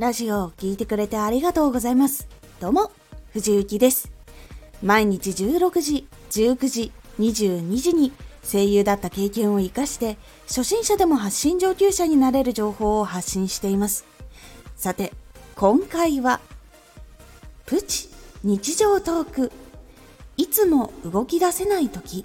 ラジオを聴いてくれてありがとうございます。どうも、藤幸です。毎日16時、19時、22時に声優だった経験を活かして、初心者でも発信上級者になれる情報を発信しています。さて、今回は、プチ日常トーク。いつも動き出せない時。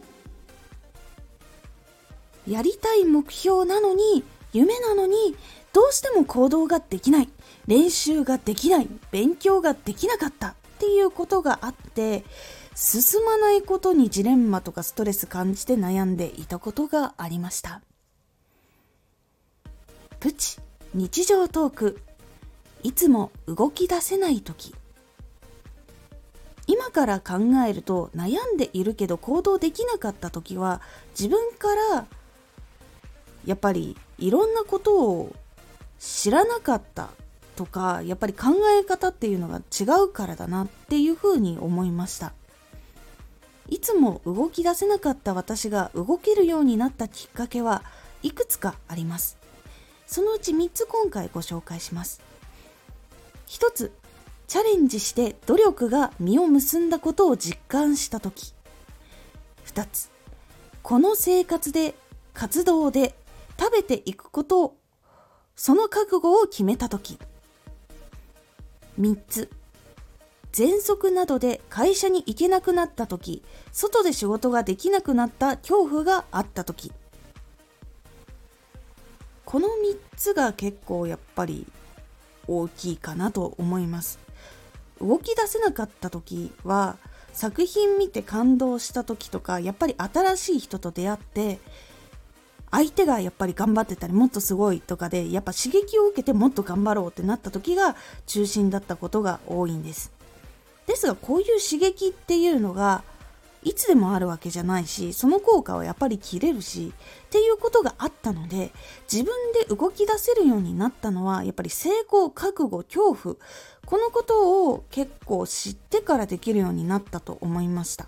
やりたい目標なのに、夢なのに、どうしても行動ができない。練習ができない。勉強ができなかった。っていうことがあって、進まないことにジレンマとかストレス感じて悩んでいたことがありました。プチ日常トーク。いつも動き出せない時。今から考えると悩んでいるけど行動できなかった時は自分からやっぱりいろんなことを知らなかったとかやっぱり考え方っていうのが違うからだなっていうふうに思いました。いつも動き出せなかった私が動けるようになったきっかけはいくつかあります。そのうち3つ今回ご紹介します。1つチャレンジして努力が実を結んだことを実感した時。2つこの生活で活動で食べていくことをその覚悟を決めた時。3つ。喘息などで会社に行けなくなった時。外で仕事ができなくなった恐怖があった時。この3つが結構やっぱり大きいかなと思います。動き出せなかった時は作品見て感動した時とかやっぱり新しい人と出会って相手がやっぱり頑張ってたりもっとすごいとかでやっぱ刺激を受けてもっと頑張ろうってなった時が中心だったことが多いんです。ですがこういう刺激っていうのがいつでもあるわけじゃないしその効果はやっぱり切れるしっていうことがあったので自分で動き出せるようになったのはやっぱり成功覚悟恐怖このことを結構知ってからできるようになったと思いました。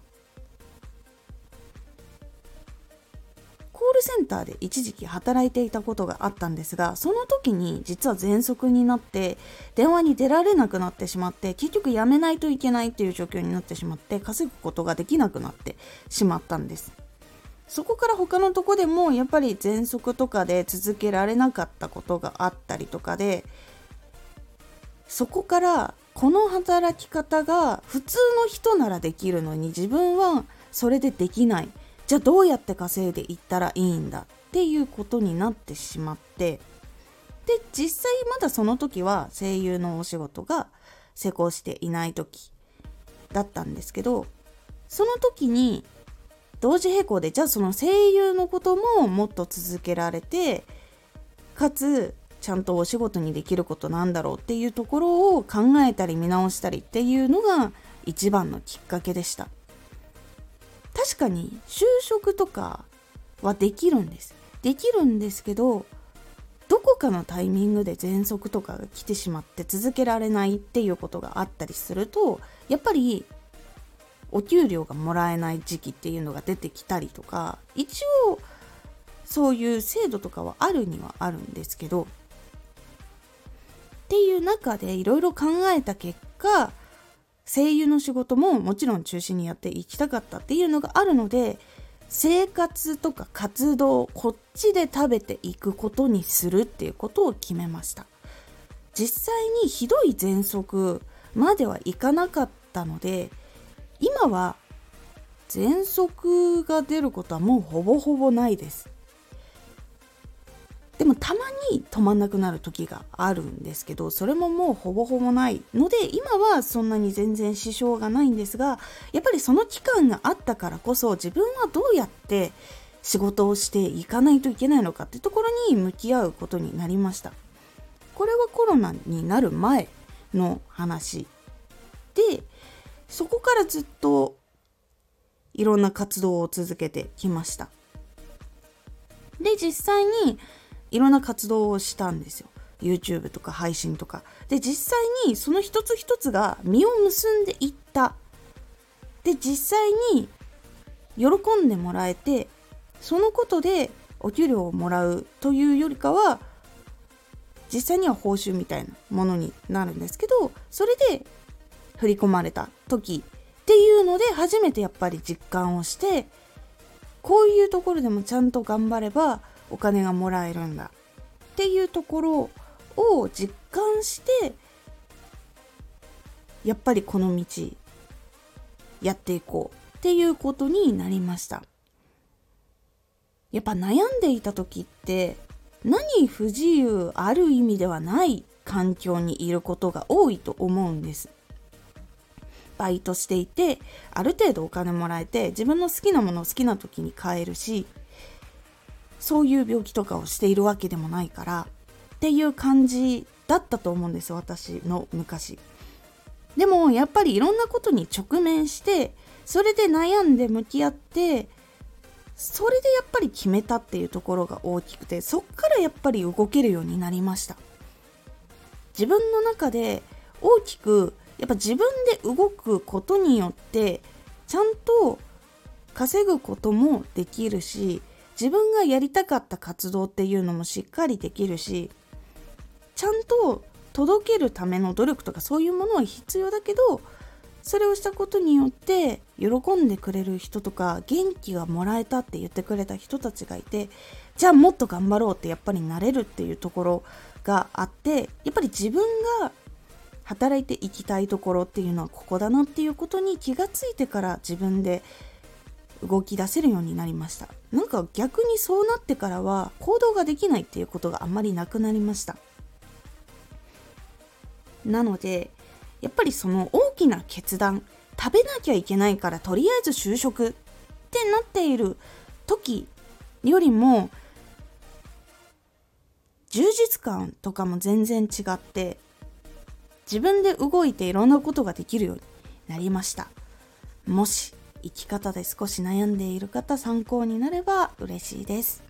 ルセンターで一時期働いていたことがあったんですがその時に実は喘息になって電話に出られなくなってしまって結局辞めないといけないっていう状況になってしまって稼ぐことができなくなってしまったんです。そこから他のとこでもやっぱり喘息とかで続けられなかったことがあったりとかでそこからこの働き方が普通の人ならできるのに自分はそれでできない。じゃあどうやって稼いでいったらいいんだっていうことになってしまってで実際まだその時は声優のお仕事が成功していない時だったんですけどその時に同時並行でじゃあその声優のことももっと続けられてかつちゃんとお仕事にできることなんだろうっていうところを考えたり見直したりっていうのが一番のきっかけでした。確かに就職とかはできるんです。できるんですけどどこかのタイミングで喘息とかが来てしまって続けられないっていうことがあったりするとやっぱりお給料がもらえない時期っていうのが出てきたりとか一応そういう制度とかはあるにはあるんですけどっていう中でいろいろ考えた結果声優の仕事ももちろん中心にやっていきたかったっていうのがあるので生活とか活動こっちで食べていくことにするっていうことを決めました。実際にひどい喘息まではいかなかったので今は喘息が出ることはもうほぼほぼないです。でもたまに止まんなくなる時があるんですけどそれももうほぼほぼないので今はそんなに全然支障がないんですがやっぱりその期間があったからこそ自分はどうやって仕事をしていかないといけないのかってところに向き合うことになりました。これはコロナになる前の話でそこからずっといろんな活動を続けてきました。で実際にいろんな活動をしたんですよ。YouTube とか配信とか。で実際にその一つ一つが実を結んでいった。で実際に喜んでもらえてそのことでお給料をもらうというよりかは実際には報酬みたいなものになるんですけどそれで振り込まれた時っていうので初めてやっぱり実感をしてこういうところでもちゃんと頑張ればお金がもらえるんだ。っていうところを実感してやっぱりこの道やっていこう。っていうことになりました。やっぱ悩んでいた時って何不自由ある意味ではない環境にいることが多いと思うんです。バイトしていてある程度お金もらえて自分の好きなものを好きな時に買えるしそういう病気とかをしているわけでもないからっていう感じだったと思うんです私の昔。でもやっぱりいろんなことに直面してそれで悩んで向き合ってそれでやっぱり決めたっていうところが大きくてそっからやっぱり動けるようになりました。自分の中で大きくやっぱ自分で動くことによってちゃんと稼ぐこともできるし自分がやりたかった活動っていうのもしっかりできるしちゃんと届けるための努力とかそういうものは必要だけどそれをしたことによって喜んでくれる人とか元気がもらえたって言ってくれた人たちがいてじゃあもっと頑張ろうってやっぱりなれるっていうところがあってやっぱり自分が働いていきたいところっていうのはここだなっていうことに気がついてから自分で動き出せるようになりました。なんか逆にそうなってからは行動ができないっていうことがあんまりなくなりました。なのでやっぱりその大きな決断食べなきゃいけないからとりあえず就職ってなっている時よりも充実感とかも全然違って自分で動いていろんなことができるようになりました。もし生き方で少し悩んでいる方参考になれば嬉しいです。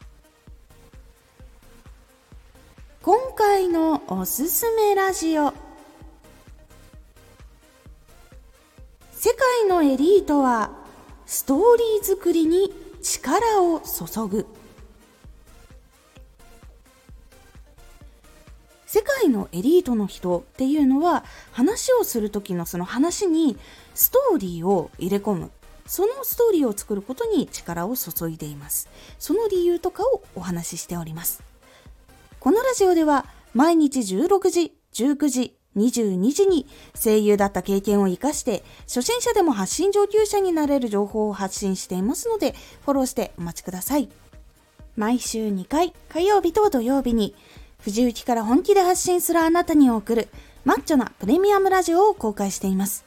今回のおすすめラジオ。世界のエリートはストーリー作りに力を注ぐ。世界のエリートの人っていうのは話をする時のその話にストーリーを入れ込む。そのストーリーを作ることに力を注いでいます。その理由とかをお話ししております。このラジオでは毎日16時19時22時に声優だった経験を活かして初心者でも発信上級者になれる情報を発信していますのでフォローしてお待ちください。毎週2回火曜日と土曜日に藤雪から本気で発信するあなたに送るマッチョなプレミアムラジオを公開しています。